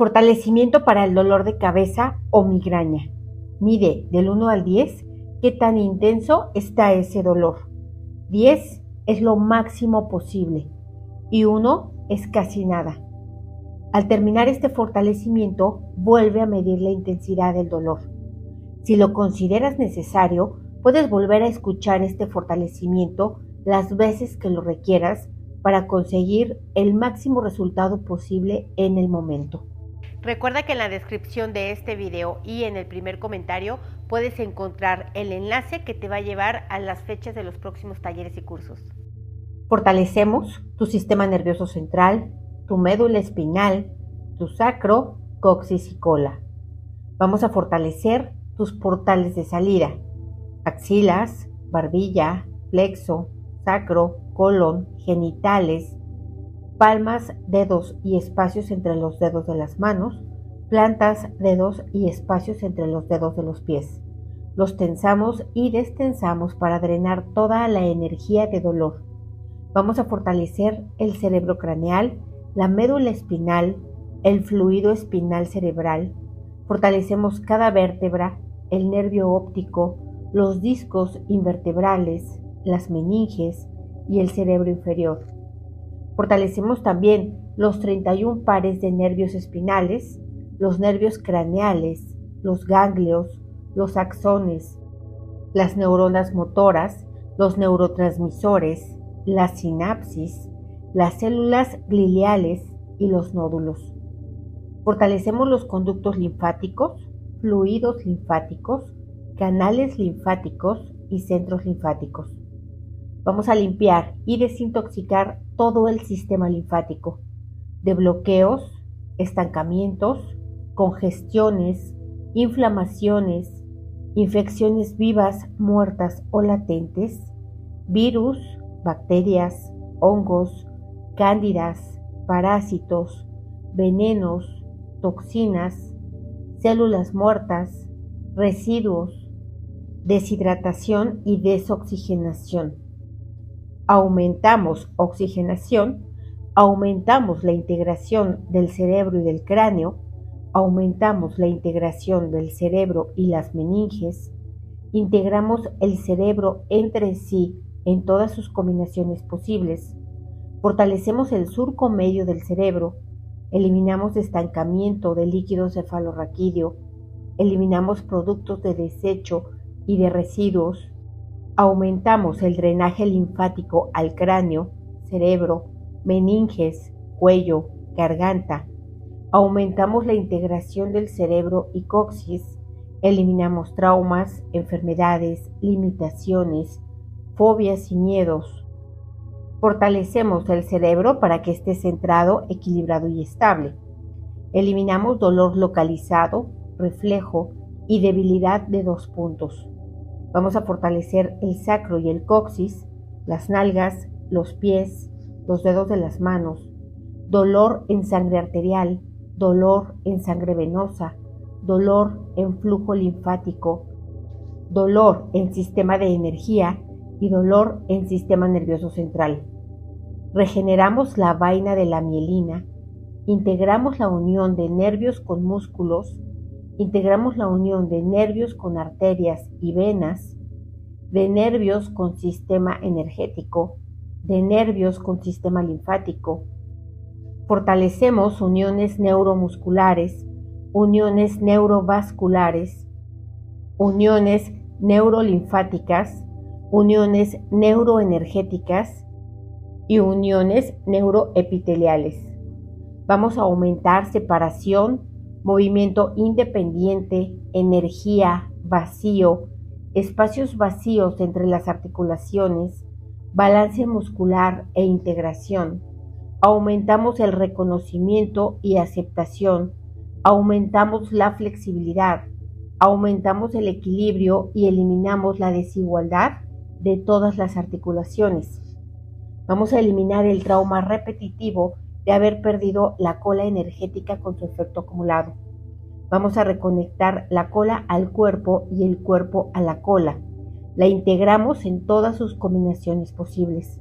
Fortalecimiento para el dolor de cabeza o migraña. Mide del 1 al 10 qué tan intenso está ese dolor. 10 es lo máximo posible y 1 es casi nada. Al terminar este fortalecimiento, vuelve a medir la intensidad del dolor. Si lo consideras necesario, puedes volver a escuchar este fortalecimiento las veces que lo requieras para conseguir el máximo resultado posible en el momento. Recuerda que en la descripción de este video y en el primer comentario puedes encontrar el enlace que te va a llevar a las fechas de los próximos talleres y cursos. Fortalecemos tu sistema nervioso central, tu médula espinal, tu sacro, coxis y cola. Vamos a fortalecer tus portales de salida, axilas, barbilla, plexo, sacro, colon, genitales, palmas, dedos y espacios entre los dedos de las manos, plantas, dedos y espacios entre los dedos de los pies. Los tensamos y destensamos para drenar toda la energía de dolor. Vamos a fortalecer el cerebro craneal, la médula espinal, el fluido espinal cerebral. Fortalecemos cada vértebra, el nervio óptico, los discos invertebrales, las meninges y el cerebro inferior. Fortalecemos también los 31 pares de nervios espinales, los nervios craneales, los ganglios, los axones, las neuronas motoras, los neurotransmisores, las sinapsis, las células gliales y los nódulos. Fortalecemos los conductos linfáticos, fluidos linfáticos, canales linfáticos y centros linfáticos. Vamos a limpiar y desintoxicar todo el sistema linfático de bloqueos, estancamientos, congestiones, inflamaciones, infecciones vivas, muertas o latentes, virus, bacterias, hongos, cándidas, parásitos, venenos, toxinas, células muertas, residuos, deshidratación y desoxigenación aumentamos oxigenación, aumentamos la integración del cerebro y del cráneo, aumentamos la integración del cerebro y las meninges, integramos el cerebro entre sí en todas sus combinaciones posibles, fortalecemos el surco medio del cerebro, eliminamos estancamiento de líquido cefalorraquídeo, eliminamos productos de desecho y de residuos, aumentamos el drenaje linfático al cráneo, cerebro, meninges, cuello, garganta, aumentamos la integración del cerebro y coxis, eliminamos traumas, enfermedades, limitaciones, fobias y miedos. Fortalecemos el cerebro para que esté centrado, equilibrado y estable. Eliminamos dolor localizado, reflejo y debilidad de dos puntos. Vamos a fortalecer el sacro y el coxis, las nalgas, los pies, los dedos de las manos, dolor en sangre arterial, dolor en sangre venosa, dolor en flujo linfático, dolor en sistema de energía y dolor en sistema nervioso central. Regeneramos la vaina de la mielina, integramos la unión de nervios con músculos integramos la unión de nervios con arterias y venas, de nervios con sistema energético, de nervios con sistema linfático. Fortalecemos uniones neuromusculares, uniones neurovasculares, uniones neurolinfáticas, uniones neuroenergéticas y uniones neuroepiteliales. Vamos a aumentar separación movimiento independiente, energía, vacío, espacios vacíos entre las articulaciones, balance muscular e integración. Aumentamos el reconocimiento y aceptación, aumentamos la flexibilidad, aumentamos el equilibrio y eliminamos la desigualdad de todas las articulaciones. Vamos a eliminar el trauma repetitivo de haber perdido la cola energética con su efecto acumulado. Vamos a reconectar la cola al cuerpo y el cuerpo a la cola. La integramos en todas sus combinaciones posibles.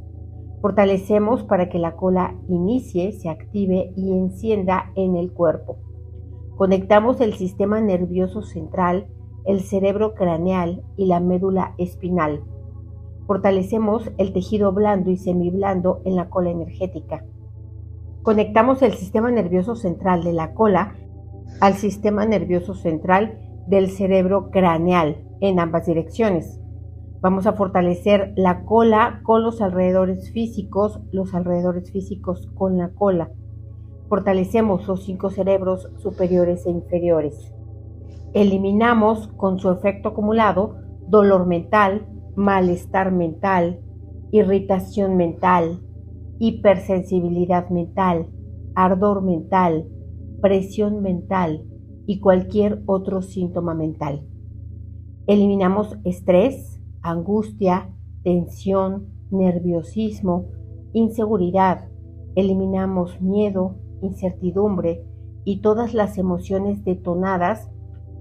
Fortalecemos para que la cola inicie, se active y encienda en el cuerpo. Conectamos el sistema nervioso central, el cerebro craneal y la médula espinal. Fortalecemos el tejido blando y semiblando en la cola energética. Conectamos el sistema nervioso central de la cola al sistema nervioso central del cerebro craneal en ambas direcciones. Vamos a fortalecer la cola con los alrededores físicos, los alrededores físicos con la cola. Fortalecemos los cinco cerebros superiores e inferiores. Eliminamos con su efecto acumulado dolor mental, malestar mental, irritación mental, hipersensibilidad mental, ardor mental, presión mental y cualquier otro síntoma mental. Eliminamos estrés, angustia, tensión, nerviosismo, inseguridad. Eliminamos miedo, incertidumbre y todas las emociones detonadas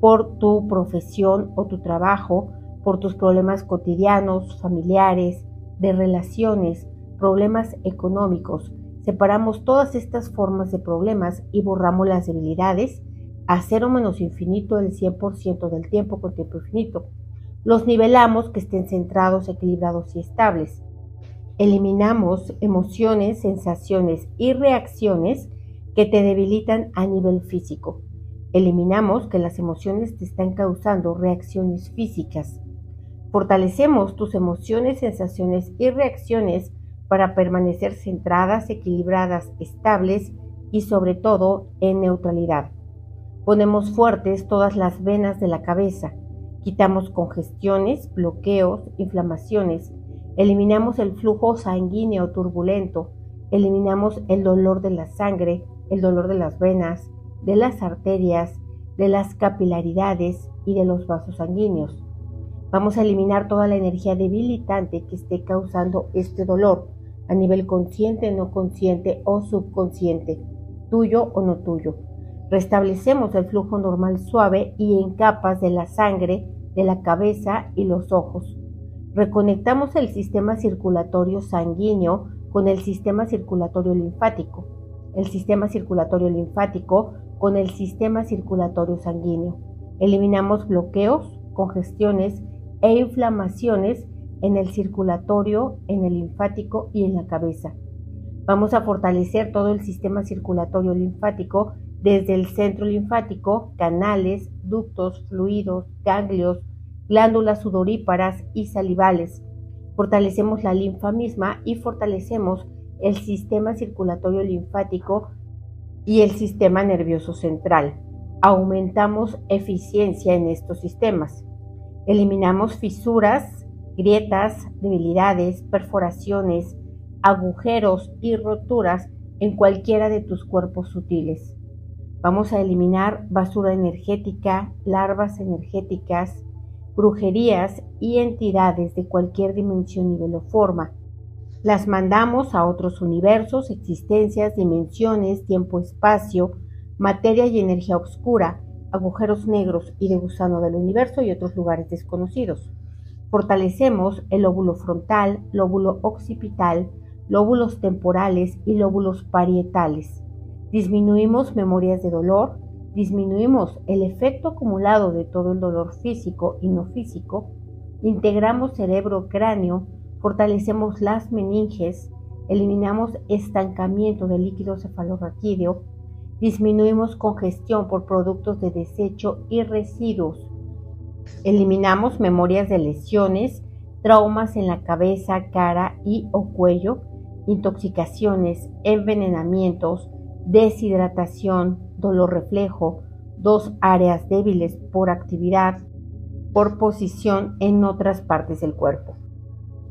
por tu profesión o tu trabajo, por tus problemas cotidianos, familiares, de relaciones, problemas económicos. Separamos todas estas formas de problemas y borramos las debilidades a cero menos infinito el 100% del tiempo con tiempo infinito. Los nivelamos que estén centrados, equilibrados y estables. Eliminamos emociones, sensaciones y reacciones que te debilitan a nivel físico. Eliminamos que las emociones te están causando reacciones físicas. Fortalecemos tus emociones, sensaciones y reacciones para permanecer centradas, equilibradas, estables y sobre todo en neutralidad. Ponemos fuertes todas las venas de la cabeza, quitamos congestiones, bloqueos, inflamaciones, eliminamos el flujo sanguíneo turbulento, eliminamos el dolor de la sangre, el dolor de las venas, de las arterias, de las capilaridades y de los vasos sanguíneos. Vamos a eliminar toda la energía debilitante que esté causando este dolor a nivel consciente, no consciente o subconsciente, tuyo o no tuyo. Restablecemos el flujo normal suave y en capas de la sangre, de la cabeza y los ojos. Reconectamos el sistema circulatorio sanguíneo con el sistema circulatorio linfático, el sistema circulatorio linfático con el sistema circulatorio sanguíneo. Eliminamos bloqueos, congestiones e inflamaciones en el circulatorio, en el linfático y en la cabeza. Vamos a fortalecer todo el sistema circulatorio linfático desde el centro linfático, canales, ductos, fluidos, ganglios, glándulas sudoríparas y salivales. Fortalecemos la linfa misma y fortalecemos el sistema circulatorio linfático y el sistema nervioso central. Aumentamos eficiencia en estos sistemas. Eliminamos fisuras, grietas, debilidades, perforaciones, agujeros y roturas en cualquiera de tus cuerpos sutiles. Vamos a eliminar basura energética, larvas energéticas, brujerías y entidades de cualquier dimensión, nivel o forma. Las mandamos a otros universos, existencias, dimensiones, tiempo, espacio, materia y energía oscura, agujeros negros y de gusano del universo y otros lugares desconocidos. Fortalecemos el lóbulo frontal, lóbulo occipital, lóbulos temporales y lóbulos parietales. Disminuimos memorias de dolor, disminuimos el efecto acumulado de todo el dolor físico y no físico, integramos cerebro-cráneo, fortalecemos las meninges, eliminamos estancamiento del líquido cefalorraquídeo, disminuimos congestión por productos de desecho y residuos, Eliminamos memorias de lesiones, traumas en la cabeza, cara y o cuello, intoxicaciones, envenenamientos, deshidratación, dolor reflejo, dos áreas débiles por actividad, por posición en otras partes del cuerpo.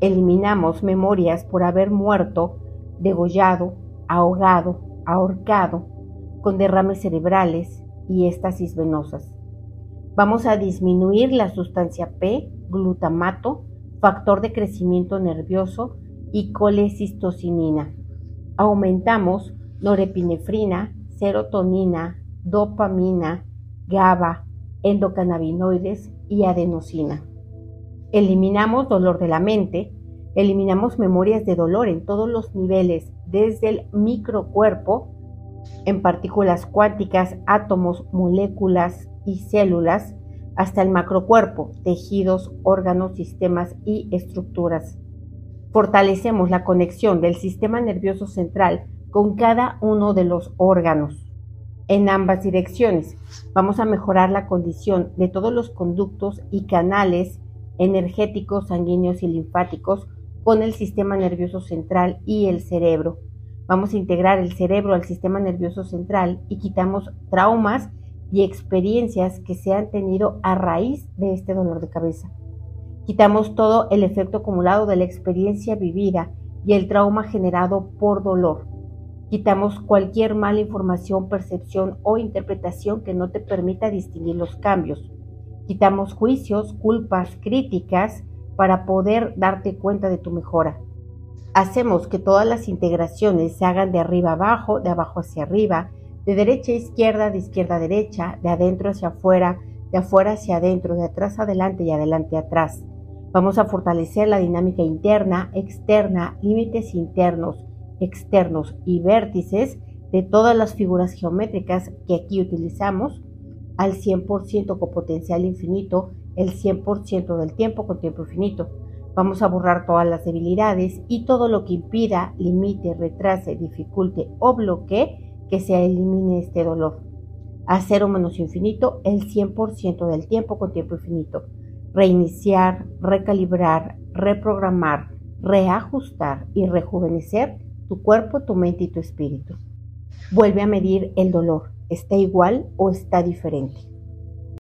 Eliminamos memorias por haber muerto, degollado, ahogado, ahorcado, con derrames cerebrales y estasis venosas. Vamos a disminuir la sustancia P, glutamato, factor de crecimiento nervioso y colecistocinina. Aumentamos norepinefrina, serotonina, dopamina, GABA, endocannabinoides y adenosina. Eliminamos dolor de la mente, eliminamos memorias de dolor en todos los niveles, desde el microcuerpo en partículas cuánticas, átomos, moléculas y células, hasta el macrocuerpo, tejidos, órganos, sistemas y estructuras. Fortalecemos la conexión del sistema nervioso central con cada uno de los órganos en ambas direcciones. Vamos a mejorar la condición de todos los conductos y canales energéticos, sanguíneos y linfáticos con el sistema nervioso central y el cerebro. Vamos a integrar el cerebro al sistema nervioso central y quitamos traumas y experiencias que se han tenido a raíz de este dolor de cabeza. Quitamos todo el efecto acumulado de la experiencia vivida y el trauma generado por dolor. Quitamos cualquier mala información, percepción o interpretación que no te permita distinguir los cambios. Quitamos juicios, culpas, críticas para poder darte cuenta de tu mejora. Hacemos que todas las integraciones se hagan de arriba abajo, de abajo hacia arriba, de derecha a izquierda, de izquierda a derecha, de adentro hacia afuera, de afuera hacia adentro, de atrás adelante y adelante atrás. Vamos a fortalecer la dinámica interna, externa, límites internos, externos y vértices de todas las figuras geométricas que aquí utilizamos al 100% con potencial infinito, el 100% del tiempo con tiempo infinito. Vamos a borrar todas las debilidades y todo lo que impida, limite, retrase, dificulte o bloquee que se elimine este dolor. A cero menos infinito, el 100% del tiempo con tiempo infinito. Reiniciar, recalibrar, reprogramar, reajustar y rejuvenecer tu cuerpo, tu mente y tu espíritu. Vuelve a medir el dolor. ¿Está igual o está diferente?